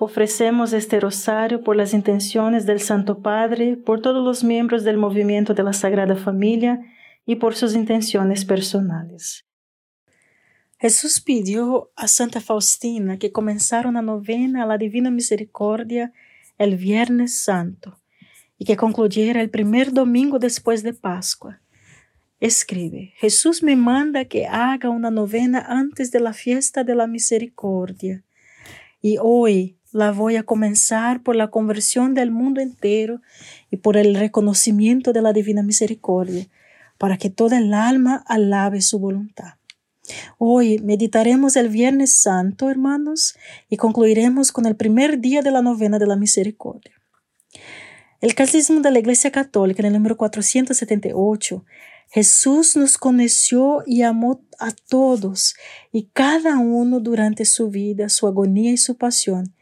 Ofrecemos este rosario por las intenciones del Santo Padre, por todos los miembros del movimiento de la Sagrada Familia y por sus intenciones personales. Jesús pidió a Santa Faustina que comenzara una novena a la Divina Misericordia el Viernes Santo y que concluyera el primer domingo después de Pascua. Escribe, Jesús me manda que haga una novena antes de la fiesta de la misericordia. Y hoy la voy a comenzar por la conversión del mundo entero y por el reconocimiento de la divina misericordia, para que toda el alma alabe su voluntad. Hoy meditaremos el Viernes Santo, hermanos, y concluiremos con el primer día de la novena de la misericordia. El Catecismo de la Iglesia Católica, en el número 478, Jesús nos conoció y amó a todos y cada uno durante su vida, su agonía y su pasión,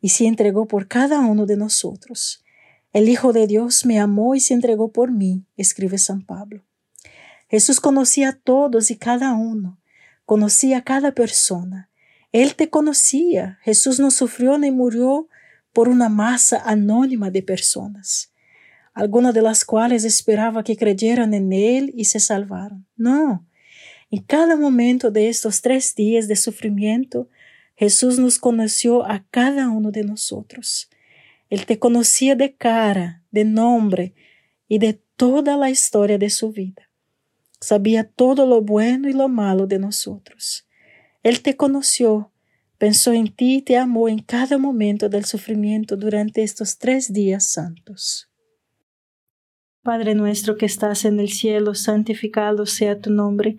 y se entregó por cada uno de nosotros. El Hijo de Dios me amó y se entregó por mí, escribe San Pablo. Jesús conocía a todos y cada uno, conocía a cada persona. Él te conocía. Jesús no sufrió ni murió por una masa anónima de personas, algunas de las cuales esperaba que creyeran en Él y se salvaran. No. En cada momento de estos tres días de sufrimiento, Jesús nos conoció a cada uno de nosotros. Él te conocía de cara, de nombre y de toda la historia de su vida. Sabía todo lo bueno y lo malo de nosotros. Él te conoció, pensó en ti y te amó en cada momento del sufrimiento durante estos tres días santos. Padre nuestro que estás en el cielo, santificado sea tu nombre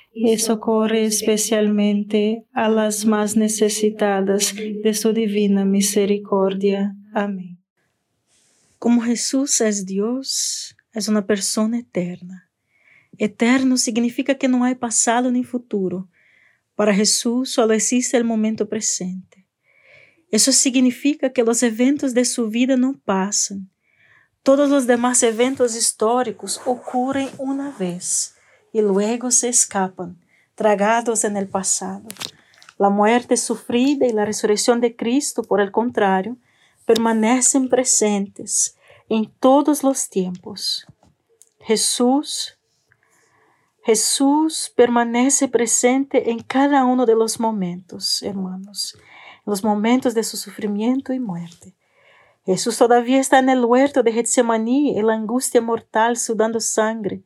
y socorre especialmente a las más necesitadas de su divina misericordia. Amén. Como Jesús es Dios, es una persona eterna. Eterno significa que no hay pasado ni futuro. Para Jesús solo existe el momento presente. Eso significa que los eventos de su vida no pasan. Todos los demás eventos históricos ocurren una vez y luego se escapan, tragados en el pasado. La muerte sufrida y la resurrección de Cristo, por el contrario, permanecen presentes en todos los tiempos. Jesús, Jesús permanece presente en cada uno de los momentos, hermanos, en los momentos de su sufrimiento y muerte. Jesús todavía está en el huerto de Getsemaní, en la angustia mortal, sudando sangre,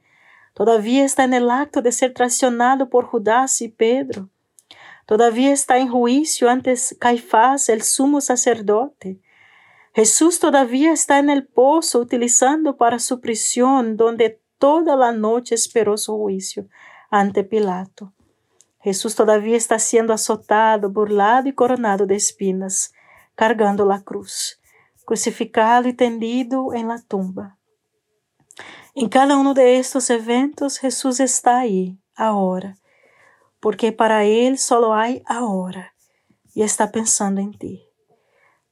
Todavía está el acto de ser traicionado por Judas y Pedro. Todavía está en juicio antes Caifás, el sumo sacerdote. Jesús todavía está en el pozo utilizando para su prisión, donde toda la noche esperó su juicio ante Pilato. Jesús todavía está siendo azotado, burlado y coronado de espinas, cargando la cruz, crucificado y tendido en la tumba. En cada uno de estos eventos Jesús está ahí, ahora, porque para Él solo hay ahora y está pensando en ti.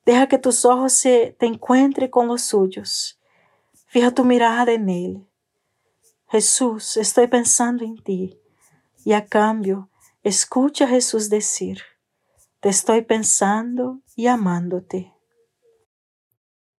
Deja que tus ojos se te encuentren con los suyos. Fija tu mirada en Él. Jesús, estoy pensando en ti. Y a cambio, escucha a Jesús decir, te estoy pensando y amándote.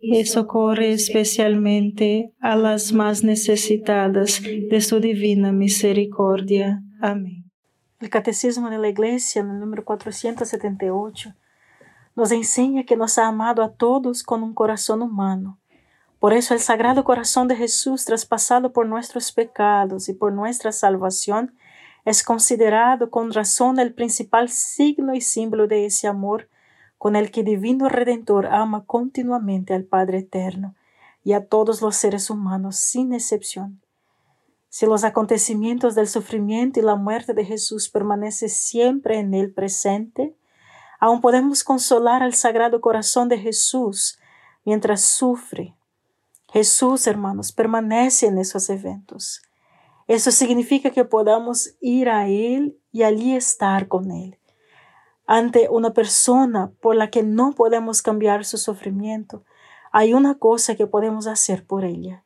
y socorre especialmente a las más necesitadas de su divina misericordia. Amén. El Catecismo de la Iglesia, número 478, nos enseña que nos ha amado a todos con un corazón humano. Por eso el Sagrado Corazón de Jesús, traspasado por nuestros pecados y por nuestra salvación, es considerado con razón el principal signo y símbolo de ese amor con el que Divino Redentor ama continuamente al Padre Eterno y a todos los seres humanos sin excepción. Si los acontecimientos del sufrimiento y la muerte de Jesús permanecen siempre en el presente, aún podemos consolar al Sagrado Corazón de Jesús mientras sufre. Jesús, hermanos, permanece en esos eventos. Eso significa que podamos ir a Él y allí estar con Él ante una persona por la que no podemos cambiar su sufrimiento, hay una cosa que podemos hacer por ella.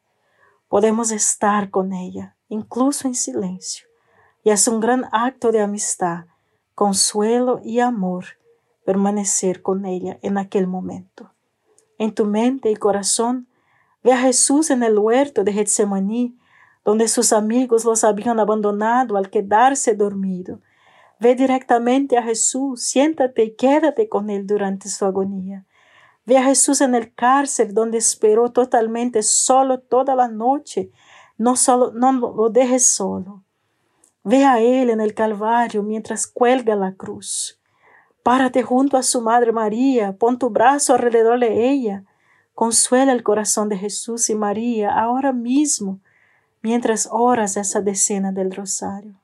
Podemos estar con ella, incluso en silencio, y es un gran acto de amistad, consuelo y amor permanecer con ella en aquel momento. En tu mente y corazón, ve a Jesús en el huerto de Getsemaní, donde sus amigos los habían abandonado al quedarse dormido Ve directamente a Jesús, siéntate y quédate con Él durante su agonía. Ve a Jesús en el cárcel donde esperó totalmente solo toda la noche. No, solo, no lo dejes solo. Ve a Él en el Calvario mientras cuelga la cruz. Párate junto a su Madre María, pon tu brazo alrededor de ella. Consuela el corazón de Jesús y María ahora mismo, mientras oras esa decena del rosario.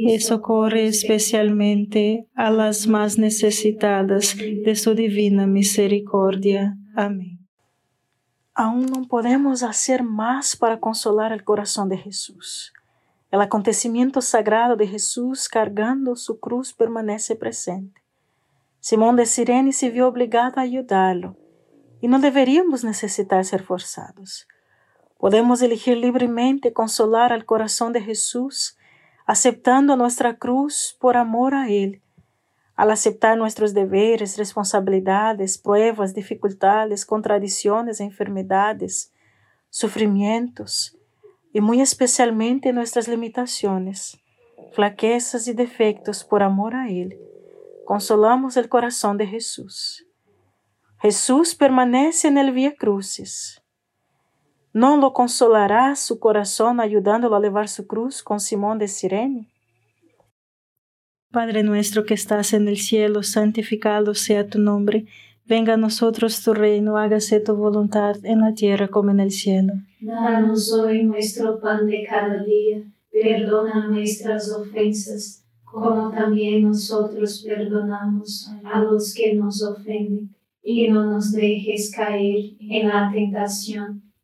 y socorre especialmente a las más necesitadas de su divina misericordia. Amén. Aún no podemos hacer más para consolar el corazón de Jesús. El acontecimiento sagrado de Jesús cargando su cruz permanece presente. Simón de Sirene se vio obligado a ayudarlo y no deberíamos necesitar ser forzados. Podemos elegir libremente consolar al corazón de Jesús aceptando nuestra cruz por amor a Él al aceptar nuestros deberes, responsabilidades, pruebas, dificultades, contradicciones, enfermedades, sufrimientos y muy especialmente nuestras limitaciones, flaquezas y defectos por amor a Él, consolamos el corazón de Jesús. Jesús permanece en el Vía Crucis. ¿No lo consolará su corazón ayudándolo a llevar su cruz con Simón de Sirene? Padre nuestro que estás en el cielo, santificado sea tu nombre. Venga a nosotros tu reino, hágase tu voluntad en la tierra como en el cielo. Danos hoy nuestro pan de cada día, perdona nuestras ofensas, como también nosotros perdonamos a los que nos ofenden, y no nos dejes caer en la tentación,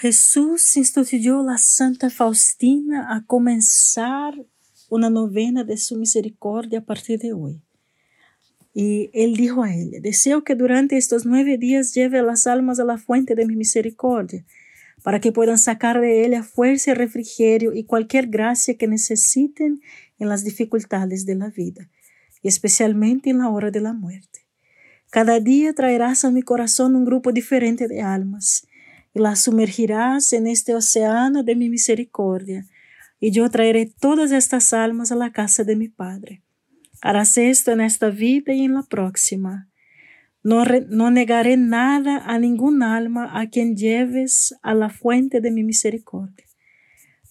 Jesús instituyó la Santa Faustina a comenzar una novena de su misericordia a partir de hoy. Y él dijo a ella, deseo que durante estos nueve días lleve a las almas a la fuente de mi misericordia, para que puedan sacar de ella fuerza y refrigerio y cualquier gracia que necesiten en las dificultades de la vida, y especialmente en la hora de la muerte. Cada día traerás a mi corazón un grupo diferente de almas, y las sumergirás en este océano de mi misericordia, y yo traeré todas estas almas a la casa de mi Padre. Harás esto en esta vida y en la próxima. No, no negaré nada a ningún alma a quien lleves a la fuente de mi misericordia.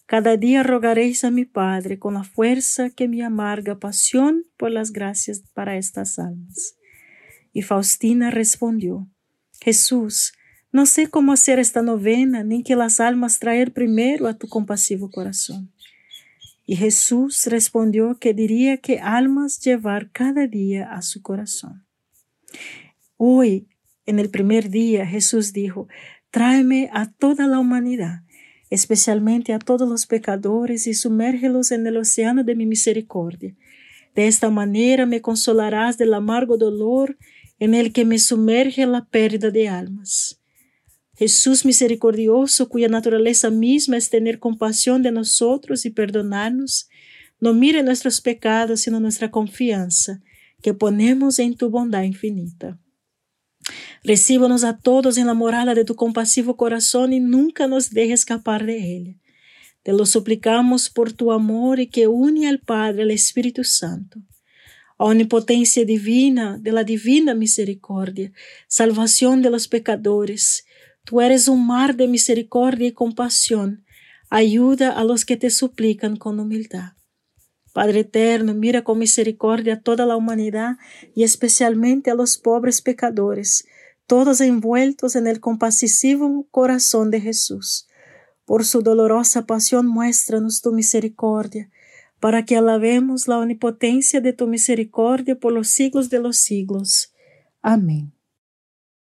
Cada día rogaréis a mi Padre con la fuerza que mi amarga pasión por las gracias para estas almas. Y Faustina respondió, Jesús, no sé cómo hacer esta novena, ni que las almas traer primero a tu compasivo corazón. Y Jesús respondió que diría que almas llevar cada día a su corazón. Hoy, en el primer día, Jesús dijo, tráeme a toda la humanidad especialmente a todos los pecadores, y sumérgelos en el océano de mi misericordia. De esta manera me consolarás del amargo dolor en el que me sumerge la pérdida de almas. Jesús misericordioso, cuya naturaleza misma es tener compasión de nosotros y perdonarnos, no mire nuestros pecados, sino nuestra confianza, que ponemos en tu bondad infinita. Recíbanos a todos en la morada de tu compasivo corazón y nunca nos deje escapar de él. Te lo suplicamos por tu amor y que une al Padre al Espíritu Santo. Omnipotencia divina, de la divina misericordia, salvación de los pecadores, tú eres un mar de misericordia y compasión, ayuda a los que te suplican con humildad. Padre eterno, mira con misericordia a toda la humanidad y especialmente a los pobres pecadores, todos envueltos en el compasivo corazón de Jesús. Por su dolorosa pasión muéstranos tu misericordia, para que alabemos la omnipotencia de tu misericordia por los siglos de los siglos. Amén.